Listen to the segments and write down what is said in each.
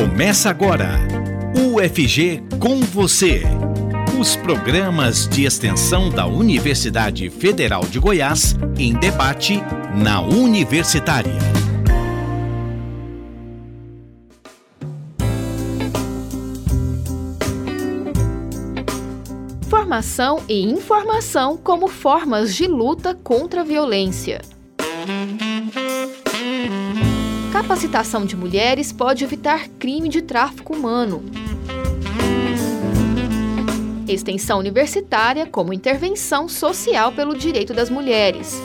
Começa agora. UFG com você. Os programas de extensão da Universidade Federal de Goiás em debate na Universitária. Formação e informação como formas de luta contra a violência. Capacitação de mulheres pode evitar crime de tráfico humano. Extensão universitária como intervenção social pelo direito das mulheres.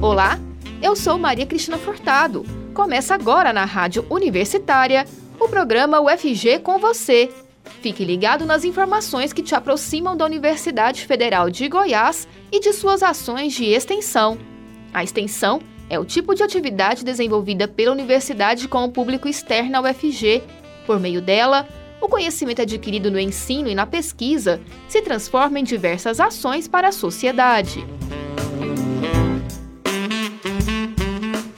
Olá, eu sou Maria Cristina Furtado. Começa agora na Rádio Universitária o programa UFG com você. Fique ligado nas informações que te aproximam da Universidade Federal de Goiás e de suas ações de extensão. A extensão é o tipo de atividade desenvolvida pela universidade com o público externo ao UFG. Por meio dela, o conhecimento adquirido no ensino e na pesquisa se transforma em diversas ações para a sociedade.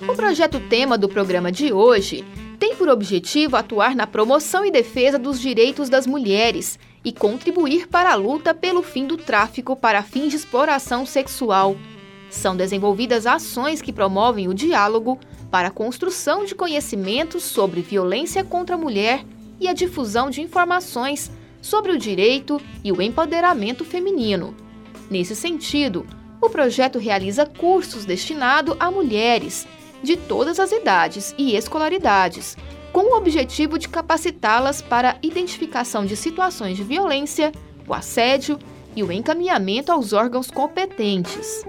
O projeto tema do programa de hoje tem por objetivo atuar na promoção e defesa dos direitos das mulheres e contribuir para a luta pelo fim do tráfico para fins de exploração sexual. São desenvolvidas ações que promovem o diálogo para a construção de conhecimentos sobre violência contra a mulher e a difusão de informações sobre o direito e o empoderamento feminino. Nesse sentido, o projeto realiza cursos destinados a mulheres de todas as idades e escolaridades, com o objetivo de capacitá-las para a identificação de situações de violência, o assédio e o encaminhamento aos órgãos competentes.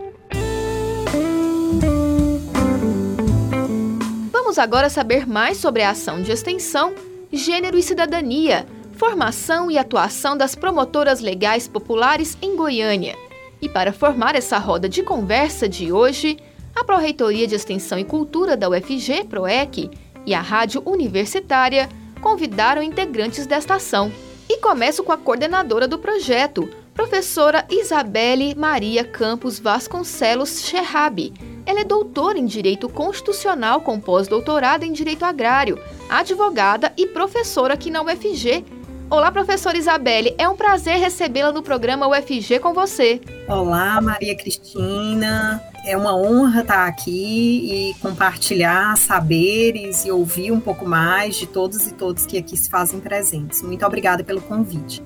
Vamos agora saber mais sobre a ação de extensão, gênero e cidadania, formação e atuação das promotoras legais populares em Goiânia. E para formar essa roda de conversa de hoje, a Pró-Reitoria de Extensão e Cultura da UFG, PROEC, e a Rádio Universitária convidaram integrantes desta ação. E começo com a coordenadora do projeto, professora Isabelle Maria Campos Vasconcelos Scherrabi, ela é doutora em Direito Constitucional com pós-doutorado em Direito Agrário, advogada e professora aqui na UFG. Olá, professora Isabelle, é um prazer recebê-la no programa UFG com você. Olá, Maria Cristina. É uma honra estar aqui e compartilhar saberes e ouvir um pouco mais de todos e todas que aqui se fazem presentes. Muito obrigada pelo convite.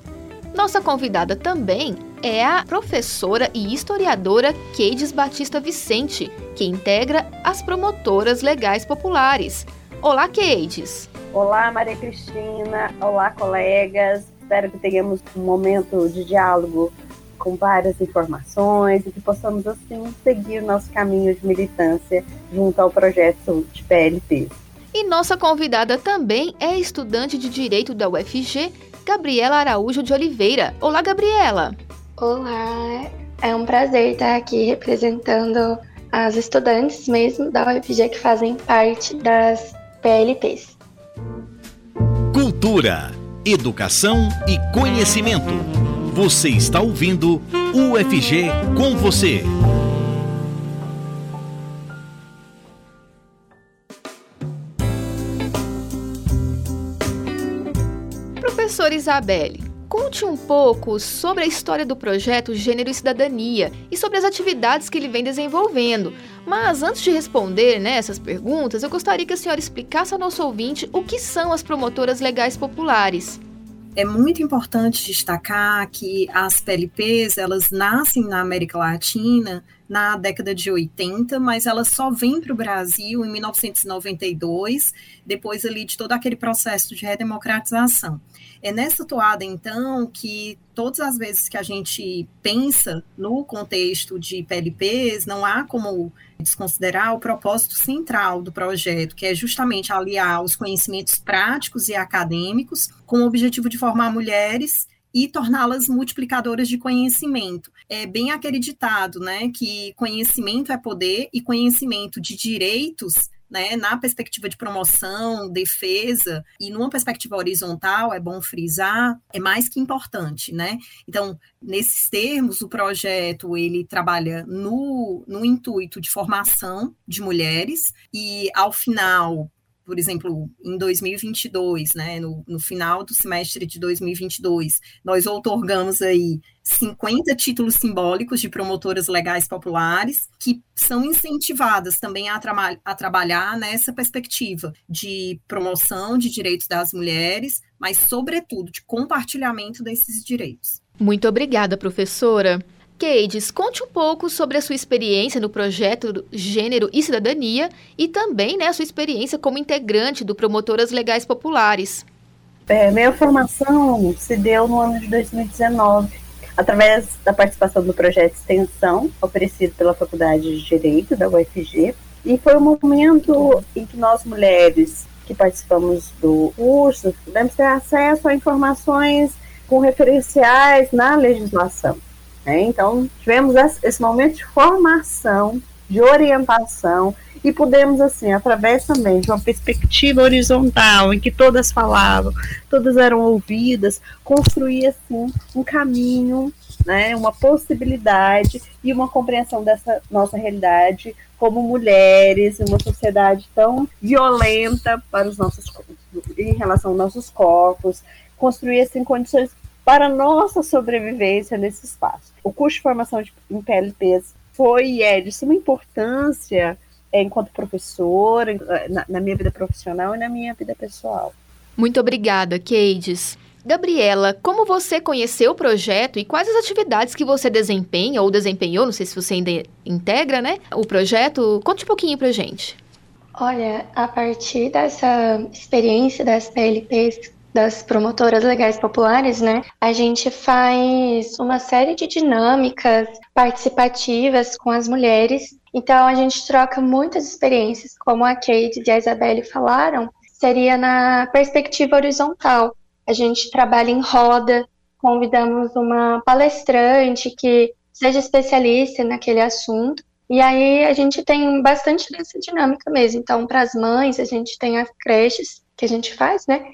Nossa convidada também é a professora e historiadora Keides Batista Vicente, que integra as promotoras legais populares. Olá, Keides. Olá, Maria Cristina. Olá, colegas. Espero que tenhamos um momento de diálogo com várias informações e que possamos, assim, seguir nosso caminho de militância junto ao projeto de PLP. E nossa convidada também é estudante de Direito da UFG Gabriela Araújo de Oliveira. Olá, Gabriela! Olá, é um prazer estar aqui representando as estudantes mesmo da UFG que fazem parte das PLPs. Cultura, educação e conhecimento. Você está ouvindo UFG com você. Professora Isabelle, conte um pouco sobre a história do projeto Gênero e Cidadania e sobre as atividades que ele vem desenvolvendo. Mas antes de responder né, essas perguntas, eu gostaria que a senhora explicasse ao nosso ouvinte o que são as promotoras legais populares. É muito importante destacar que as PLPs, elas nascem na América Latina na década de 80, mas elas só vêm para o Brasil em 1992, depois ali de todo aquele processo de redemocratização. É nessa toada, então, que todas as vezes que a gente pensa no contexto de PLPs, não há como desconsiderar o propósito central do projeto, que é justamente aliar os conhecimentos práticos e acadêmicos com o objetivo de formar mulheres e torná-las multiplicadoras de conhecimento. É bem acreditado, né, que conhecimento é poder e conhecimento de direitos né, na perspectiva de promoção, defesa e numa perspectiva horizontal, é bom frisar, é mais que importante, né? Então, nesses termos, o projeto ele trabalha no, no intuito de formação de mulheres e ao final por exemplo, em 2022, né, no, no, final do semestre de 2022, nós outorgamos aí 50 títulos simbólicos de promotoras legais populares que são incentivadas também a, a trabalhar nessa perspectiva de promoção de direitos das mulheres, mas, sobretudo, de compartilhamento desses direitos. Muito obrigada, professora. Keides, conte um pouco sobre a sua experiência no projeto Gênero e Cidadania e também né, a sua experiência como integrante do Promotoras Legais Populares. É, minha formação se deu no ano de 2019, através da participação do projeto extensão oferecido pela Faculdade de Direito da UFG. E foi um momento em que nós mulheres que participamos do curso pudemos ter acesso a informações com referenciais na legislação. Né? Então, tivemos esse momento de formação, de orientação, e pudemos, assim, através também de uma perspectiva horizontal, em que todas falavam, todas eram ouvidas, construir, assim, um caminho, né, uma possibilidade e uma compreensão dessa nossa realidade como mulheres, uma sociedade tão violenta para os nossos em relação aos nossos corpos, construir assim condições para nossa sobrevivência nesse espaço. O curso de formação de, em PLPs foi e é de suma importância é, enquanto professora, na, na, minha vida profissional e na minha vida pessoal. Muito obrigada, Keides. Gabriela, como você conheceu o projeto e quais as atividades que você desempenha ou desempenhou, não sei se você ainda integra, né, o projeto? Conte um pouquinho pra gente. Olha, a partir dessa experiência das PLPs das promotoras legais populares, né, a gente faz uma série de dinâmicas participativas com as mulheres. Então a gente troca muitas experiências, como a Kate e a Isabelle falaram, seria na perspectiva horizontal. A gente trabalha em roda, convidamos uma palestrante que seja especialista naquele assunto. E aí a gente tem bastante dessa dinâmica mesmo. Então, para as mães, a gente tem as creches que a gente faz, né?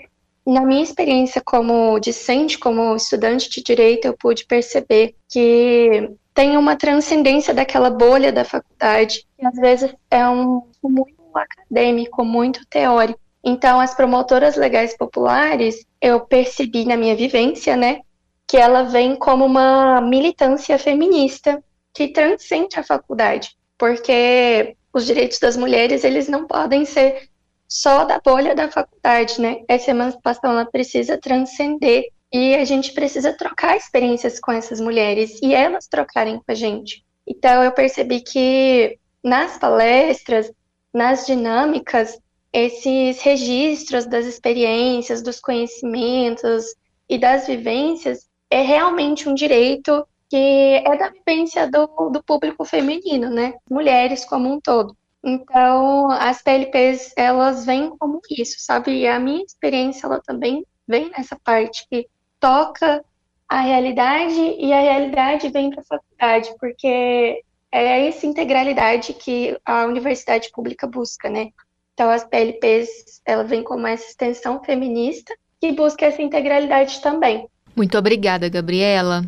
Na minha experiência como discente, como estudante de direito, eu pude perceber que tem uma transcendência daquela bolha da faculdade, que às vezes é um muito acadêmico, muito teórico. Então, as promotoras legais populares, eu percebi na minha vivência, né, que ela vem como uma militância feminista que transcende a faculdade, porque os direitos das mulheres, eles não podem ser só da bolha da faculdade, né? Essa emancipação ela precisa transcender e a gente precisa trocar experiências com essas mulheres e elas trocarem com a gente. Então eu percebi que nas palestras, nas dinâmicas, esses registros das experiências, dos conhecimentos e das vivências é realmente um direito que é da vivência do, do público feminino, né? Mulheres como um todo. Então, as PLPs, elas vêm como isso, sabe? E a minha experiência, ela também vem nessa parte que toca a realidade e a realidade vem para a faculdade, porque é essa integralidade que a universidade pública busca, né? Então, as PLPs, ela vem como essa extensão feminista que busca essa integralidade também. Muito obrigada, Gabriela.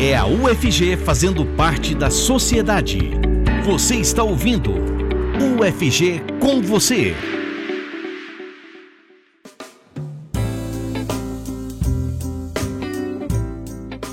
É a UFG fazendo parte da sociedade. Você está ouvindo UFG com você.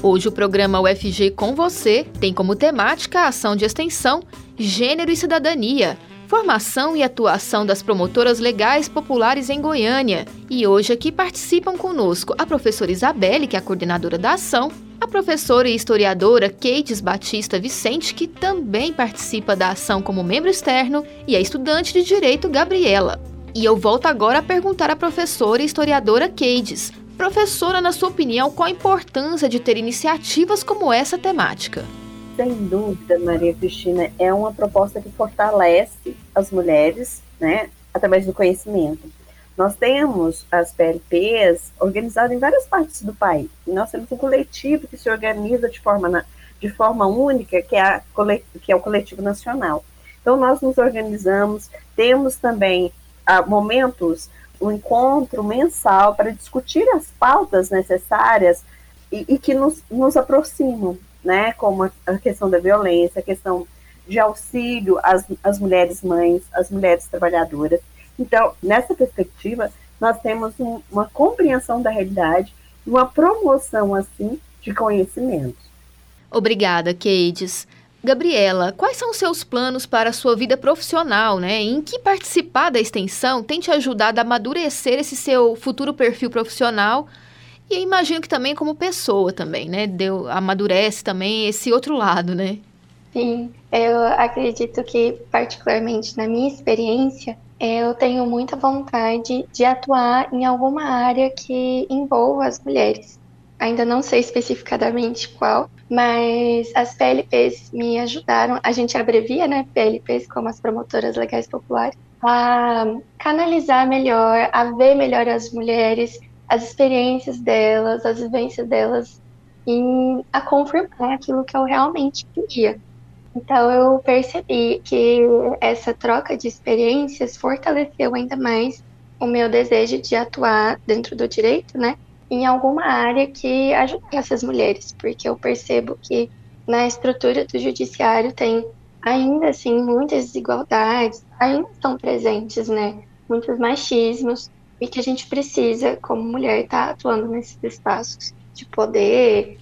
Hoje o programa UFG com você tem como temática a ação de extensão Gênero e Cidadania, formação e atuação das promotoras legais populares em Goiânia. E hoje aqui participam conosco a professora Isabelle, que é a coordenadora da ação, a professora e historiadora Keites Batista Vicente, que também participa da ação como membro externo, e a estudante de direito Gabriela. E eu volto agora a perguntar à professora e historiadora Keides. Professora, na sua opinião, qual a importância de ter iniciativas como essa temática? Sem dúvida, Maria Cristina, é uma proposta que fortalece as mulheres, né, através do conhecimento. Nós temos as PLPs organizadas em várias partes do país. Nós temos um coletivo que se organiza de forma, na, de forma única, que é, a, que é o coletivo nacional. Então, nós nos organizamos, temos também ah, momentos, um encontro mensal para discutir as pautas necessárias e, e que nos, nos aproximam, né? Como a, a, questão da violência, a questão de auxílio às, às mulheres mães, às mulheres trabalhadoras. Então, nessa perspectiva, nós temos um, uma compreensão da realidade, uma promoção, assim, de conhecimento. Obrigada, Keides. Gabriela, quais são os seus planos para a sua vida profissional, né? Em que participar da extensão tem te ajudado a amadurecer esse seu futuro perfil profissional? E imagino que também como pessoa também, né? Deu, amadurece também esse outro lado, né? Sim, eu acredito que, particularmente na minha experiência, eu tenho muita vontade de atuar em alguma área que envolva as mulheres. Ainda não sei especificadamente qual, mas as PLPs me ajudaram, a gente abrevia, né, PLPs, como as promotoras legais populares, a canalizar melhor, a ver melhor as mulheres, as experiências delas, as vivências delas, e a confirmar aquilo que eu realmente queria. Então eu percebi que essa troca de experiências fortaleceu ainda mais o meu desejo de atuar dentro do direito, né? Em alguma área que ajudasse as mulheres, porque eu percebo que na estrutura do judiciário tem ainda assim muitas desigualdades, ainda estão presentes, né? Muitos machismos e que a gente precisa, como mulher, estar tá atuando nesses espaços de poder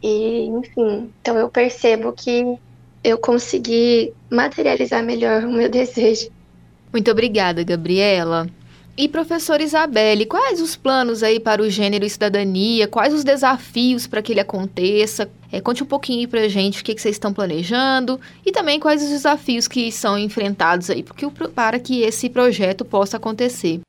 e, enfim. Então eu percebo que eu consegui materializar melhor o meu desejo. Muito obrigada, Gabriela. E professora Isabelle, quais os planos aí para o gênero e cidadania? Quais os desafios para que ele aconteça? É, conte um pouquinho para a gente o que, que, vocês estão planejando e também quais os desafios que são enfrentados aí porque, para que esse projeto possa acontecer.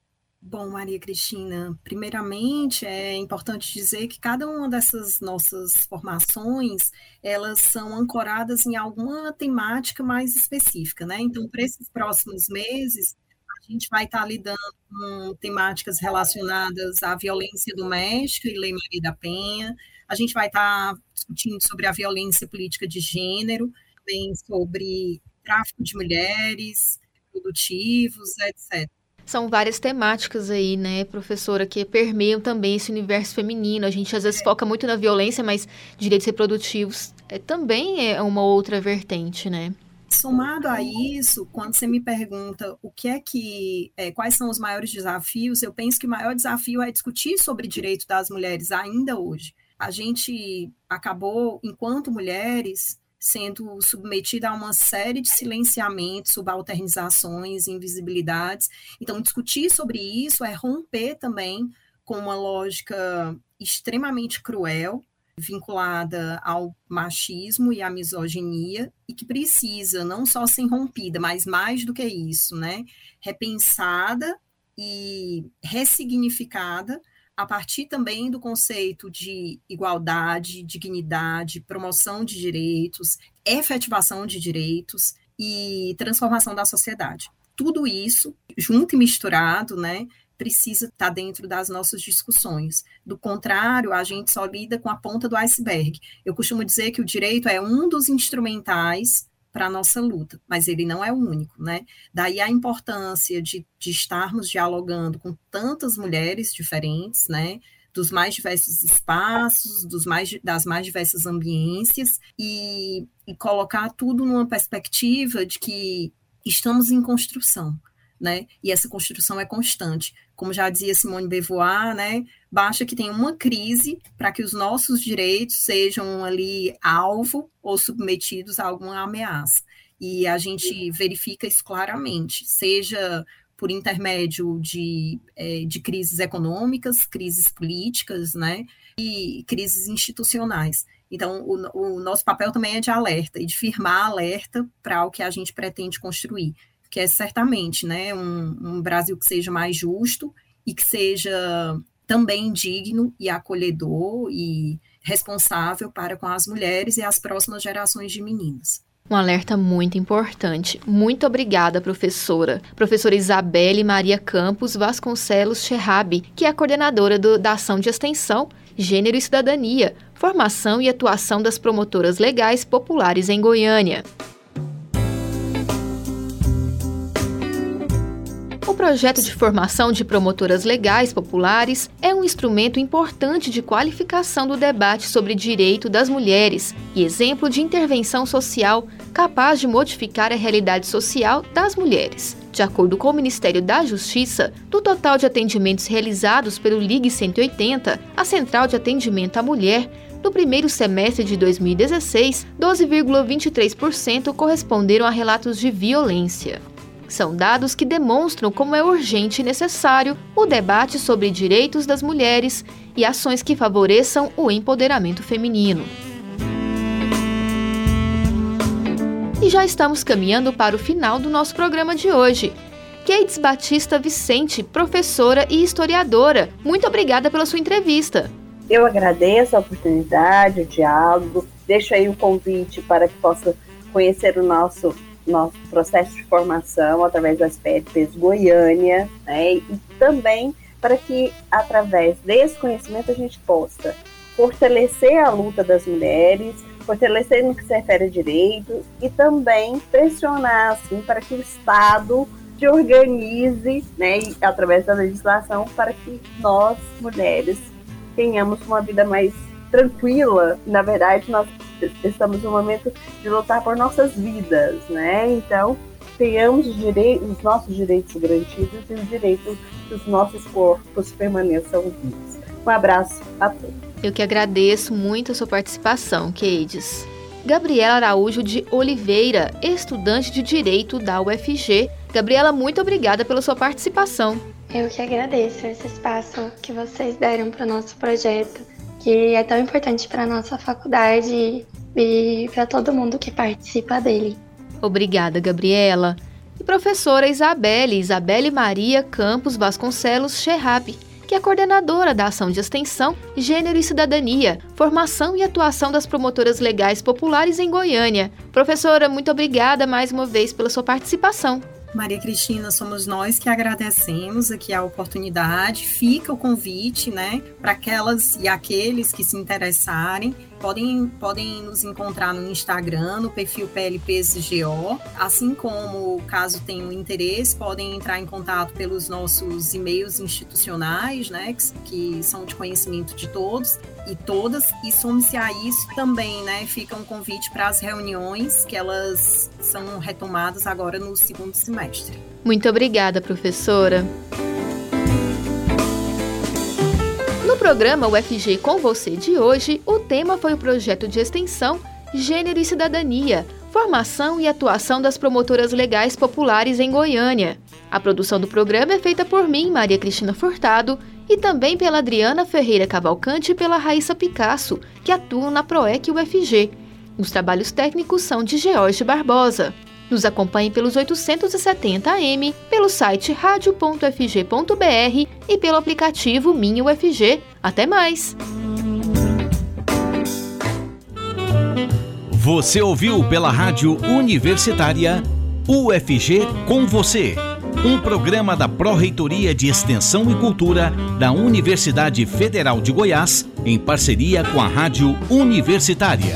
Bom, Maria Cristina, primeiramente é importante dizer que cada uma dessas nossas formações, elas são ancoradas em alguma temática mais específica, né? Então, para esses próximos meses, a gente vai estar lidando com temáticas relacionadas à violência doméstica e Lei Maria da Penha, a gente vai estar discutindo sobre a violência política de gênero, também sobre tráfico de mulheres, produtivos, etc são várias temáticas aí, né, professora, que permeiam também esse universo feminino. A gente às vezes foca muito na violência, mas direitos reprodutivos é, também é uma outra vertente, né? Somado a isso, quando você me pergunta o que é que, é, quais são os maiores desafios, eu penso que o maior desafio é discutir sobre direito das mulheres ainda hoje. A gente acabou, enquanto mulheres, sendo submetida a uma série de silenciamentos, subalternizações, invisibilidades. Então, discutir sobre isso é romper também com uma lógica extremamente cruel, vinculada ao machismo e à misoginia, e que precisa não só ser rompida, mas mais do que isso, né? Repensada e ressignificada a partir também do conceito de igualdade, dignidade, promoção de direitos, efetivação de direitos e transformação da sociedade. Tudo isso, junto e misturado, né, precisa estar dentro das nossas discussões. Do contrário, a gente só lida com a ponta do iceberg. Eu costumo dizer que o direito é um dos instrumentais para a nossa luta, mas ele não é o único, né? Daí a importância de, de estarmos dialogando com tantas mulheres diferentes, né? Dos mais diversos espaços, dos mais, das mais diversas ambiências, e, e colocar tudo numa perspectiva de que estamos em construção, né? E essa construção é constante. Como já dizia Simone Beauvoir, né? Basta que tenha uma crise para que os nossos direitos sejam ali alvo ou submetidos a alguma ameaça. E a gente verifica isso claramente, seja por intermédio de, é, de crises econômicas, crises políticas, né? E crises institucionais. Então, o, o nosso papel também é de alerta e de firmar alerta para o que a gente pretende construir que é certamente né, um, um Brasil que seja mais justo e que seja também digno e acolhedor e responsável para com as mulheres e as próximas gerações de meninas. Um alerta muito importante. Muito obrigada, professora. Professora Isabelle Maria Campos Vasconcelos Cherrabi, que é coordenadora do, da ação de extensão Gênero e Cidadania, formação e atuação das promotoras legais populares em Goiânia. O projeto de formação de promotoras legais populares é um instrumento importante de qualificação do debate sobre direito das mulheres e exemplo de intervenção social capaz de modificar a realidade social das mulheres. De acordo com o Ministério da Justiça, do total de atendimentos realizados pelo Ligue 180, a Central de Atendimento à Mulher, no primeiro semestre de 2016, 12,23% corresponderam a relatos de violência. São dados que demonstram como é urgente e necessário o debate sobre direitos das mulheres e ações que favoreçam o empoderamento feminino. E já estamos caminhando para o final do nosso programa de hoje. Keides Batista Vicente, professora e historiadora, muito obrigada pela sua entrevista. Eu agradeço a oportunidade, o diálogo, deixo aí o convite para que possa conhecer o nosso nosso processo de formação através das PLPs Goiânia, né, e também para que, através desse conhecimento, a gente possa fortalecer a luta das mulheres, fortalecer no que se refere a direitos e também pressionar, assim, para que o Estado se organize, né, através da legislação, para que nós, mulheres, tenhamos uma vida mais tranquila. Na verdade, nós estamos no momento de lutar por nossas vidas, né? Então, tenhamos os, direitos, os nossos direitos garantidos e os direitos que os nossos corpos permaneçam vivos. Um abraço a todos. Eu que agradeço muito a sua participação, Keides. Gabriela Araújo de Oliveira, estudante de Direito da UFG. Gabriela, muito obrigada pela sua participação. Eu que agradeço esse espaço que vocês deram para o nosso projeto que é tão importante para a nossa faculdade e para todo mundo que participa dele. Obrigada, Gabriela. E professora Isabelle, Isabelle Maria Campos Vasconcelos Cherrab, que é coordenadora da Ação de Extensão, Gênero e Cidadania, Formação e Atuação das Promotoras Legais Populares em Goiânia. Professora, muito obrigada mais uma vez pela sua participação. Maria Cristina, somos nós que agradecemos aqui a oportunidade. Fica o convite, né, para aquelas e aqueles que se interessarem Podem, podem nos encontrar no Instagram, no perfil PLPSGO, assim como, caso tenham interesse, podem entrar em contato pelos nossos e-mails institucionais, né, que, que são de conhecimento de todos e todas, e some-se a isso também, né, fica um convite para as reuniões, que elas são retomadas agora no segundo semestre. Muito obrigada, professora. Programa UFG com você de hoje, o tema foi o projeto de extensão Gênero e Cidadania, formação e atuação das promotoras legais populares em Goiânia. A produção do programa é feita por mim, Maria Cristina Furtado, e também pela Adriana Ferreira Cavalcante e pela Raíssa Picasso, que atuam na PROEC UFG. Os trabalhos técnicos são de George Barbosa. Nos acompanhe pelos 870 AM, pelo site radio.fg.br e pelo aplicativo Minha UFG. Até mais! Você ouviu pela Rádio Universitária UFG com você. Um programa da Pró-Reitoria de Extensão e Cultura da Universidade Federal de Goiás, em parceria com a Rádio Universitária.